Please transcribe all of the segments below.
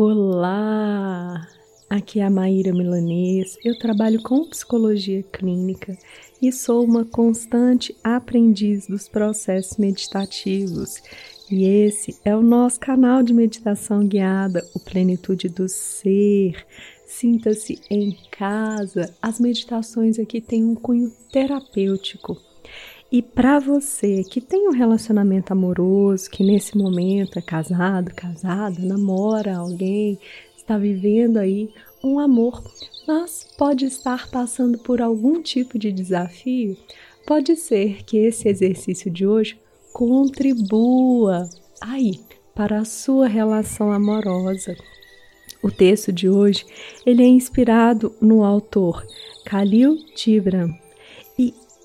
Olá! Aqui é a Maíra Milanês. Eu trabalho com psicologia clínica e sou uma constante aprendiz dos processos meditativos. E esse é o nosso canal de meditação guiada, o Plenitude do Ser. Sinta-se em casa. As meditações aqui têm um cunho terapêutico. E para você que tem um relacionamento amoroso, que nesse momento é casado, casada, namora alguém, está vivendo aí um amor, mas pode estar passando por algum tipo de desafio, pode ser que esse exercício de hoje contribua aí para a sua relação amorosa. O texto de hoje, ele é inspirado no autor Khalil Gibran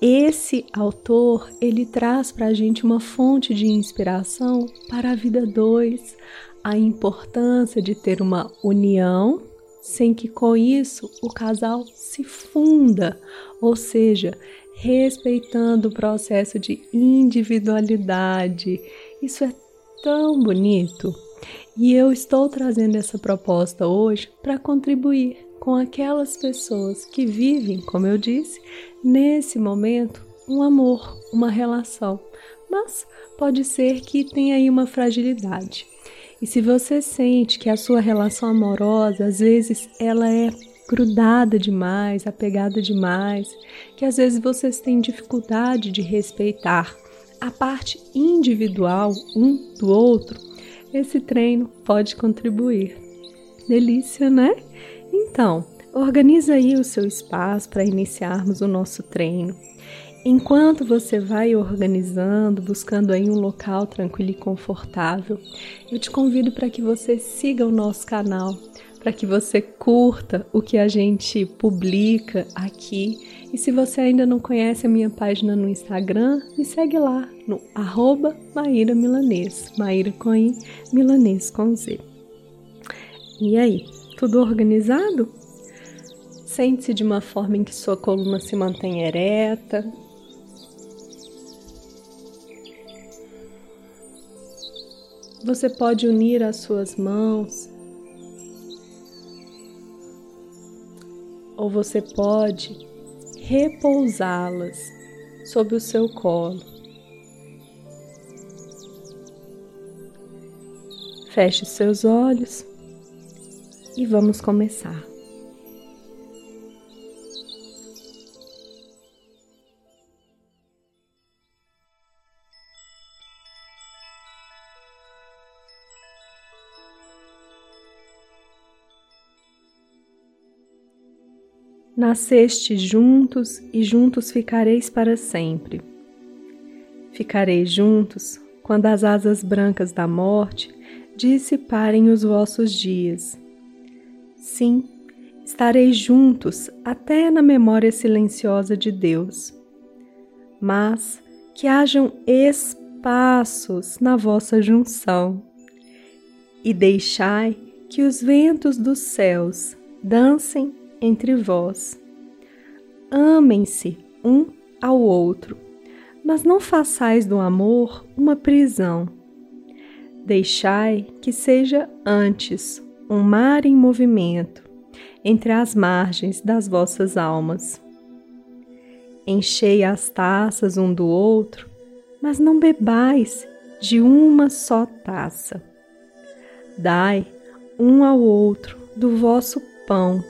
esse autor, ele traz para a gente uma fonte de inspiração para a vida dois, a importância de ter uma união sem que com isso o casal se funda, ou seja, respeitando o processo de individualidade. Isso é tão bonito. E eu estou trazendo essa proposta hoje para contribuir com aquelas pessoas que vivem, como eu disse, nesse momento, um amor, uma relação. Mas pode ser que tenha aí uma fragilidade. E se você sente que a sua relação amorosa, às vezes, ela é grudada demais, apegada demais, que às vezes vocês têm dificuldade de respeitar a parte individual um do outro, esse treino pode contribuir. Delícia, né? Então, organiza aí o seu espaço para iniciarmos o nosso treino. Enquanto você vai organizando, buscando aí um local tranquilo e confortável, eu te convido para que você siga o nosso canal, para que você curta o que a gente publica aqui. E se você ainda não conhece a minha página no Instagram, me segue lá no arroba Maíra Milanês, Maíra com I, Milanês com Z. E aí, tudo organizado? Sente-se de uma forma em que sua coluna se mantém ereta. Você pode unir as suas mãos. Ou você pode repousá-las sob o seu colo. Feche seus olhos e vamos começar. Nasceste juntos e juntos ficareis para sempre. Ficareis juntos quando as asas brancas da morte dissiparem os vossos dias. Sim, estareis juntos até na memória silenciosa de Deus. Mas que hajam espaços na vossa junção e deixai que os ventos dos céus dancem entre vós. Amem-se um ao outro, mas não façais do amor uma prisão. Deixai que seja antes um mar em movimento entre as margens das vossas almas. Enchei as taças um do outro, mas não bebais de uma só taça. Dai um ao outro do vosso pão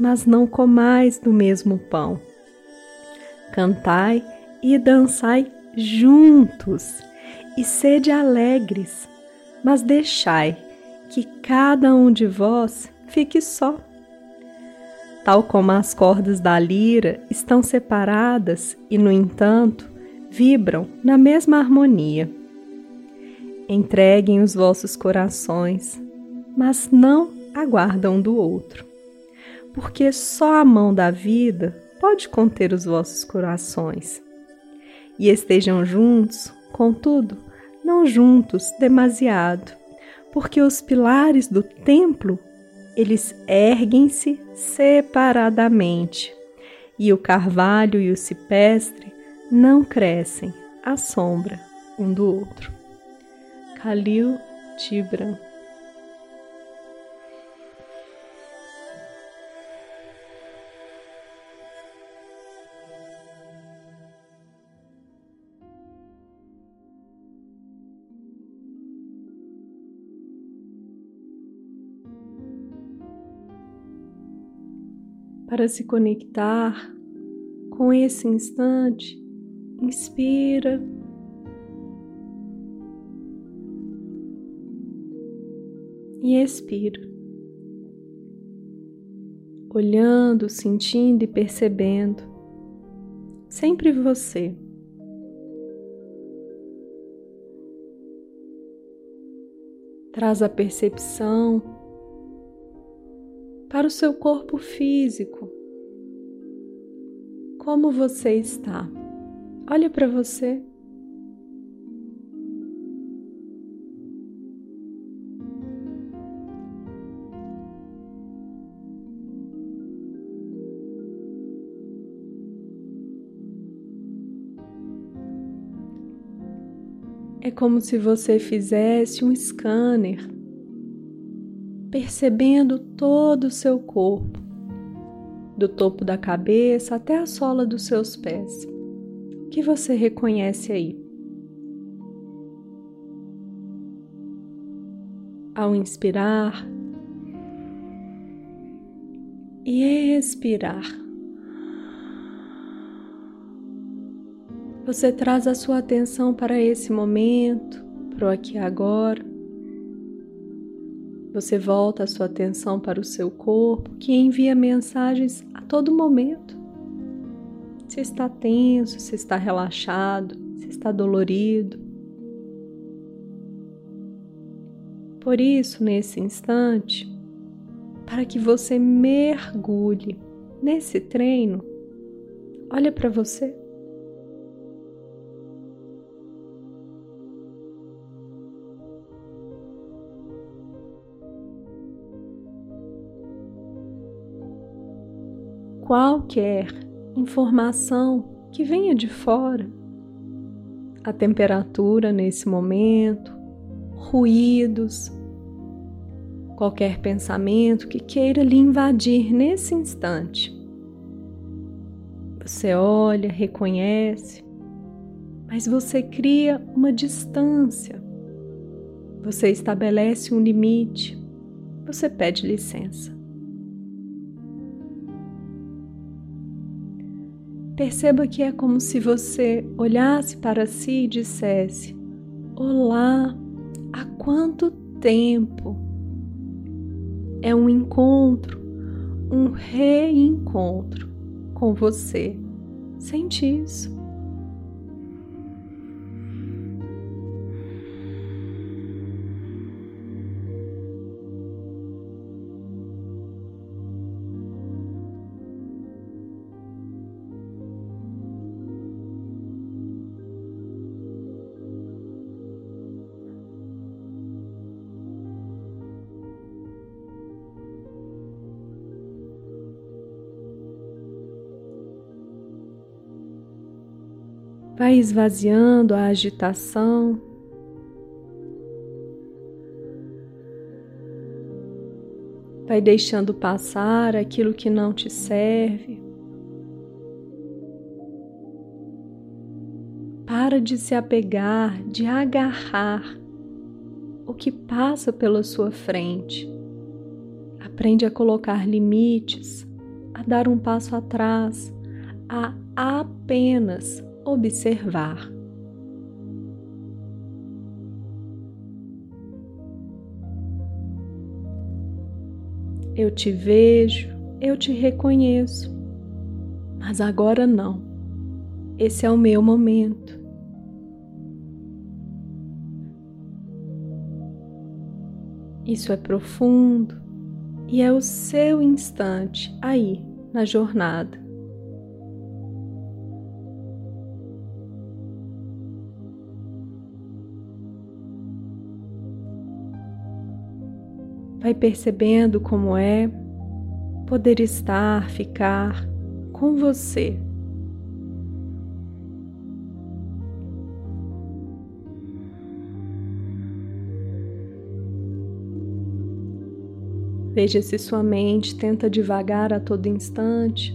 mas não comais do mesmo pão. Cantai e dançai juntos, e sede alegres, mas deixai que cada um de vós fique só. Tal como as cordas da lira estão separadas e, no entanto, vibram na mesma harmonia. Entreguem os vossos corações, mas não aguardam do outro porque só a mão da vida pode conter os vossos corações. E estejam juntos, contudo, não juntos demasiado, porque os pilares do templo, eles erguem-se separadamente, e o carvalho e o cipestre não crescem à sombra um do outro. Khalil Gibran para se conectar com esse instante, inspira. E expira, olhando, sentindo e percebendo, sempre você. Traz a percepção para o seu corpo físico. Como você está? Olha para você. É como se você fizesse um scanner, percebendo todo o seu corpo, do topo da cabeça até a sola dos seus pés. O que você reconhece aí? Ao inspirar e expirar, Você traz a sua atenção para esse momento, para o aqui e agora. Você volta a sua atenção para o seu corpo, que envia mensagens a todo momento. Se está tenso, se está relaxado, se está dolorido. Por isso, nesse instante, para que você mergulhe nesse treino, olha para você. Qualquer informação que venha de fora. A temperatura nesse momento, ruídos, qualquer pensamento que queira lhe invadir nesse instante. Você olha, reconhece, mas você cria uma distância. Você estabelece um limite. Você pede licença. Perceba que é como se você olhasse para si e dissesse: Olá, há quanto tempo? É um encontro, um reencontro com você. Sente isso. Vai esvaziando a agitação. Vai deixando passar aquilo que não te serve. Para de se apegar, de agarrar o que passa pela sua frente. Aprende a colocar limites, a dar um passo atrás, a apenas observar. Eu te vejo, eu te reconheço, mas agora não. Esse é o meu momento. Isso é profundo e é o seu instante aí na jornada. Vai percebendo como é poder estar, ficar com você. Veja se sua mente tenta devagar a todo instante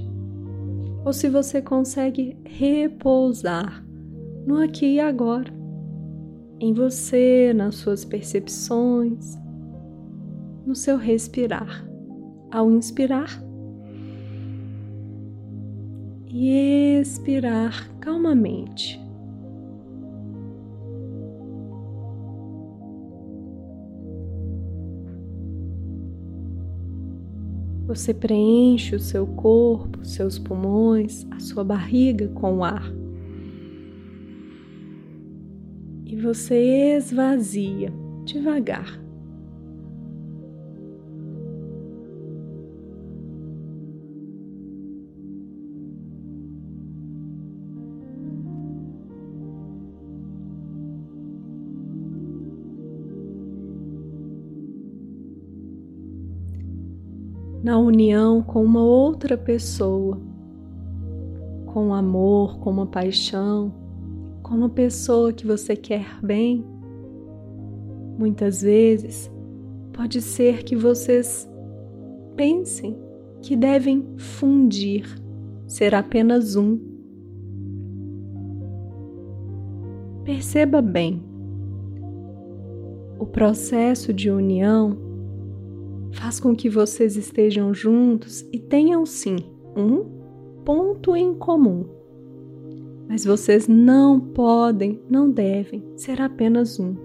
ou se você consegue repousar no aqui e agora, em você, nas suas percepções no seu respirar. Ao inspirar, e expirar calmamente. Você preenche o seu corpo, seus pulmões, a sua barriga com o ar. E você esvazia devagar. Na união com uma outra pessoa, com amor, com uma paixão, com uma pessoa que você quer bem. Muitas vezes pode ser que vocês pensem que devem fundir, ser apenas um. Perceba bem, o processo de união faz com que vocês estejam juntos e tenham sim um ponto em comum. Mas vocês não podem, não devem ser apenas um.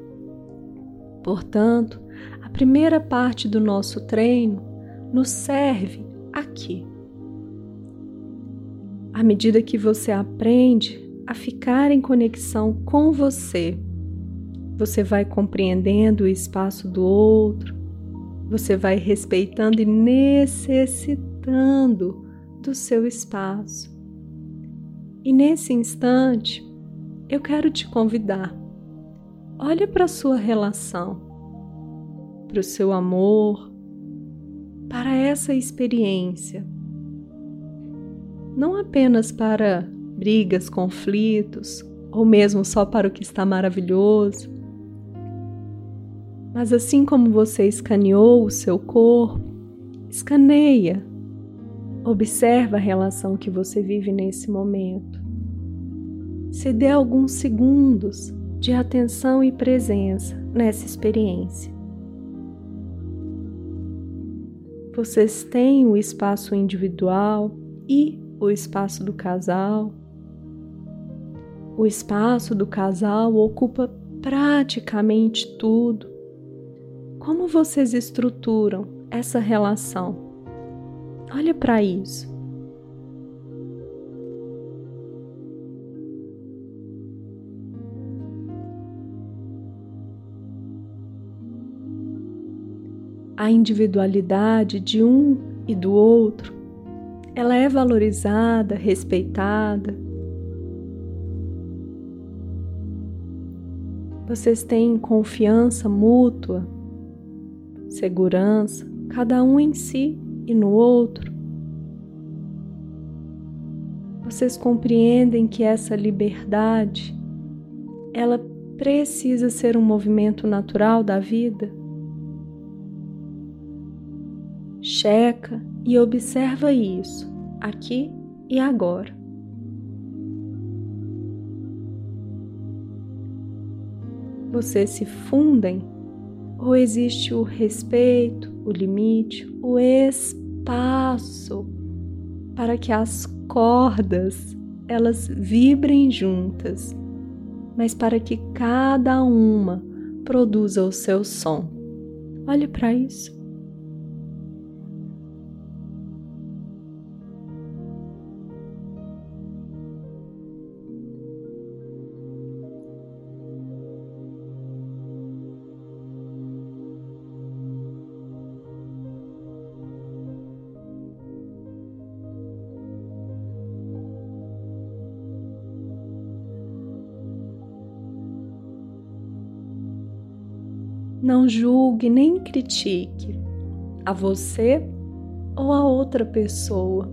Portanto, a primeira parte do nosso treino nos serve aqui. À medida que você aprende a ficar em conexão com você, você vai compreendendo o espaço do outro, você vai respeitando e necessitando do seu espaço. E nesse instante, eu quero te convidar. Olha para a sua relação, para o seu amor, para essa experiência. Não apenas para brigas, conflitos, ou mesmo só para o que está maravilhoso, mas assim como você escaneou o seu corpo, escaneia. Observa a relação que você vive nesse momento. Se dê alguns segundos de atenção e presença nessa experiência. Vocês têm o espaço individual e o espaço do casal. O espaço do casal ocupa praticamente tudo como vocês estruturam essa relação? Olha para isso. A individualidade de um e do outro, ela é valorizada, respeitada. Vocês têm confiança mútua segurança, cada um em si e no outro. Vocês compreendem que essa liberdade ela precisa ser um movimento natural da vida? Checa e observa isso aqui e agora. Vocês se fundem ou existe o respeito, o limite, o espaço para que as cordas elas vibrem juntas, mas para que cada uma produza o seu som. Olhe para isso. Não julgue nem critique a você ou a outra pessoa.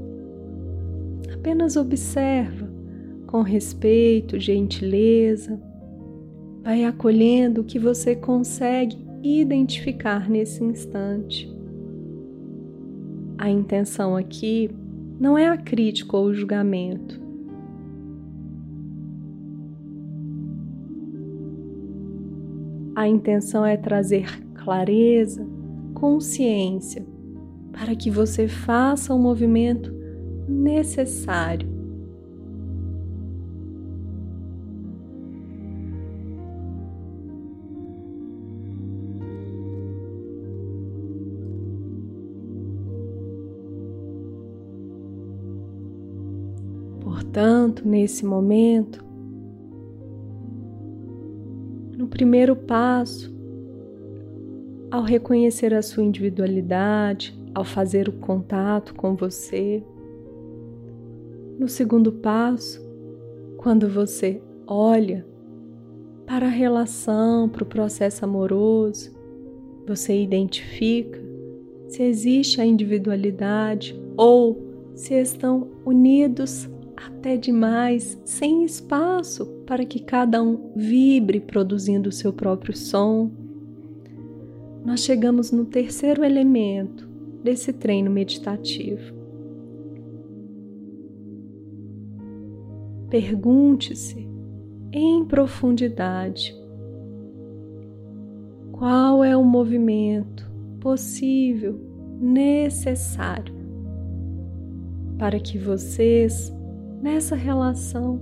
Apenas observa com respeito, gentileza. Vai acolhendo o que você consegue identificar nesse instante. A intenção aqui não é a crítica ou o julgamento, A intenção é trazer clareza, consciência, para que você faça o movimento necessário. Portanto, nesse momento, no primeiro passo, ao reconhecer a sua individualidade, ao fazer o contato com você, no segundo passo, quando você olha para a relação, para o processo amoroso, você identifica se existe a individualidade ou se estão unidos até demais, sem espaço para que cada um vibre produzindo o seu próprio som. Nós chegamos no terceiro elemento desse treino meditativo. Pergunte-se em profundidade qual é o movimento possível, necessário, para que vocês, nessa relação,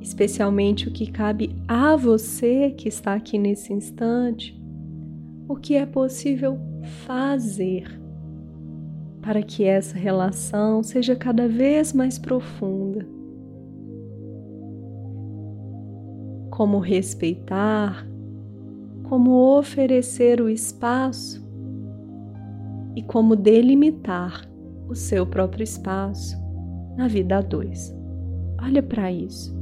especialmente o que cabe a você que está aqui nesse instante, o que é possível fazer para que essa relação seja cada vez mais profunda. Como respeitar como oferecer o espaço e como delimitar o seu próprio espaço na vida a dois. Olha para isso.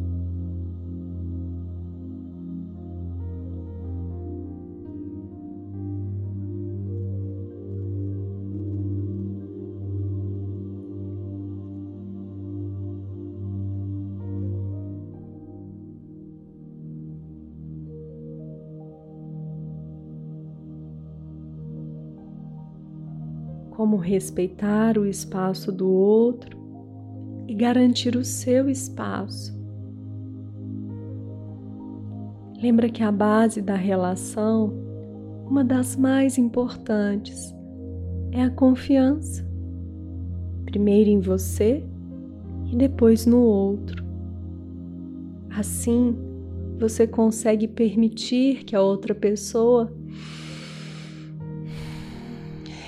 como respeitar o espaço do outro e garantir o seu espaço. Lembra que a base da relação, uma das mais importantes, é a confiança. Primeiro em você e depois no outro. Assim, você consegue permitir que a outra pessoa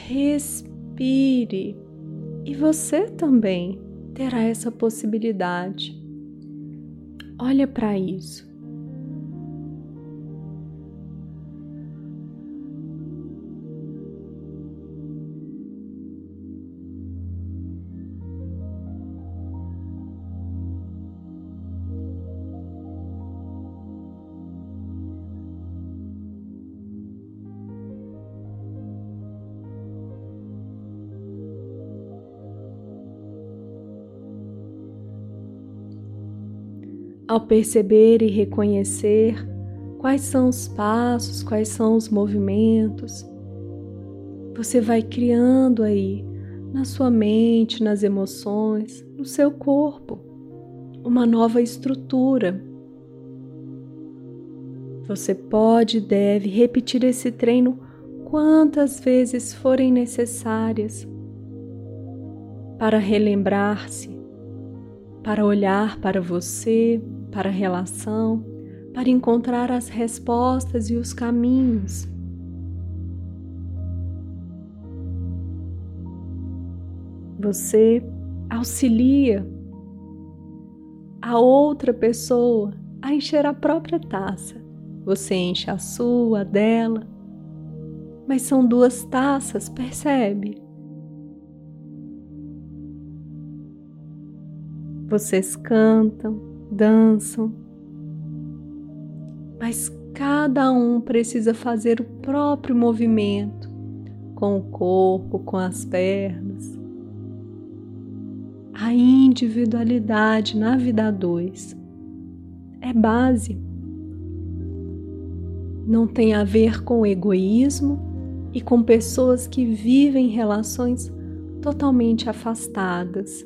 respire e você também terá essa possibilidade. Olha para isso. Ao perceber e reconhecer quais são os passos, quais são os movimentos, você vai criando aí na sua mente, nas emoções, no seu corpo, uma nova estrutura. Você pode e deve repetir esse treino quantas vezes forem necessárias para relembrar-se, para olhar para você, para a relação, para encontrar as respostas e os caminhos. Você auxilia a outra pessoa a encher a própria taça. Você enche a sua, a dela. Mas são duas taças, percebe? Vocês cantam, dançam, mas cada um precisa fazer o próprio movimento com o corpo, com as pernas. A individualidade na vida a dois é base. Não tem a ver com egoísmo e com pessoas que vivem relações totalmente afastadas.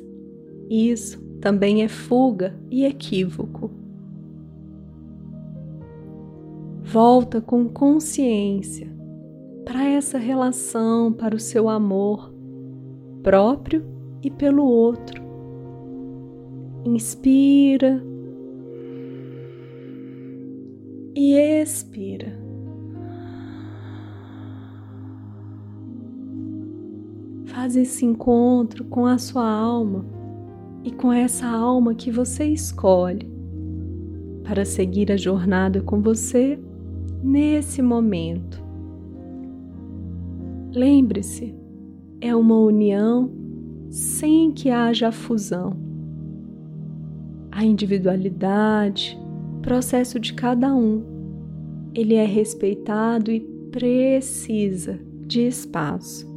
Isso também é fuga e equívoco. Volta com consciência para essa relação, para o seu amor próprio e pelo outro. Inspira e expira. Faz esse encontro com a sua alma e com essa alma que você escolhe para seguir a jornada com você nesse momento. Lembre-se, é uma união sem que haja fusão. A individualidade, processo de cada um, ele é respeitado e precisa de espaço.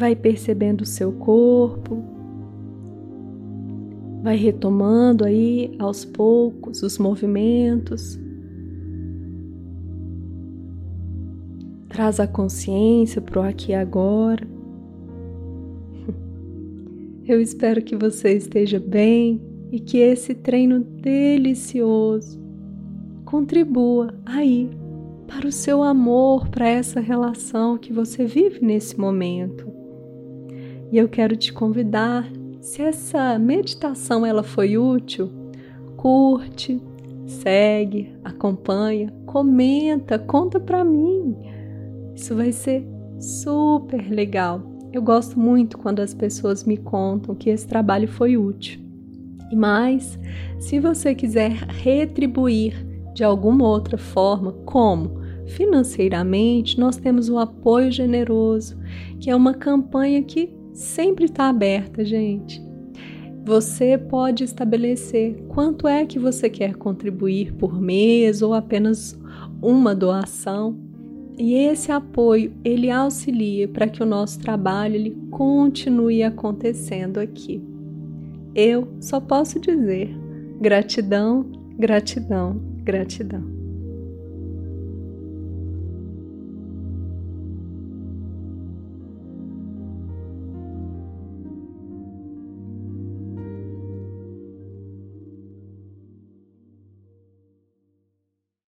Vai percebendo o seu corpo, vai retomando aí aos poucos os movimentos. Traz a consciência para o aqui e agora. Eu espero que você esteja bem e que esse treino delicioso contribua aí para o seu amor, para essa relação que você vive nesse momento. E eu quero te convidar, se essa meditação ela foi útil, curte, segue, acompanha, comenta, conta para mim. Isso vai ser super legal. Eu gosto muito quando as pessoas me contam que esse trabalho foi útil. E mais, se você quiser retribuir de alguma outra forma, como? Financeiramente, nós temos o apoio generoso, que é uma campanha que sempre está aberta, gente. Você pode estabelecer quanto é que você quer contribuir por mês ou apenas uma doação. E esse apoio, ele auxilia para que o nosso trabalho ele continue acontecendo aqui. Eu só posso dizer gratidão, gratidão, gratidão.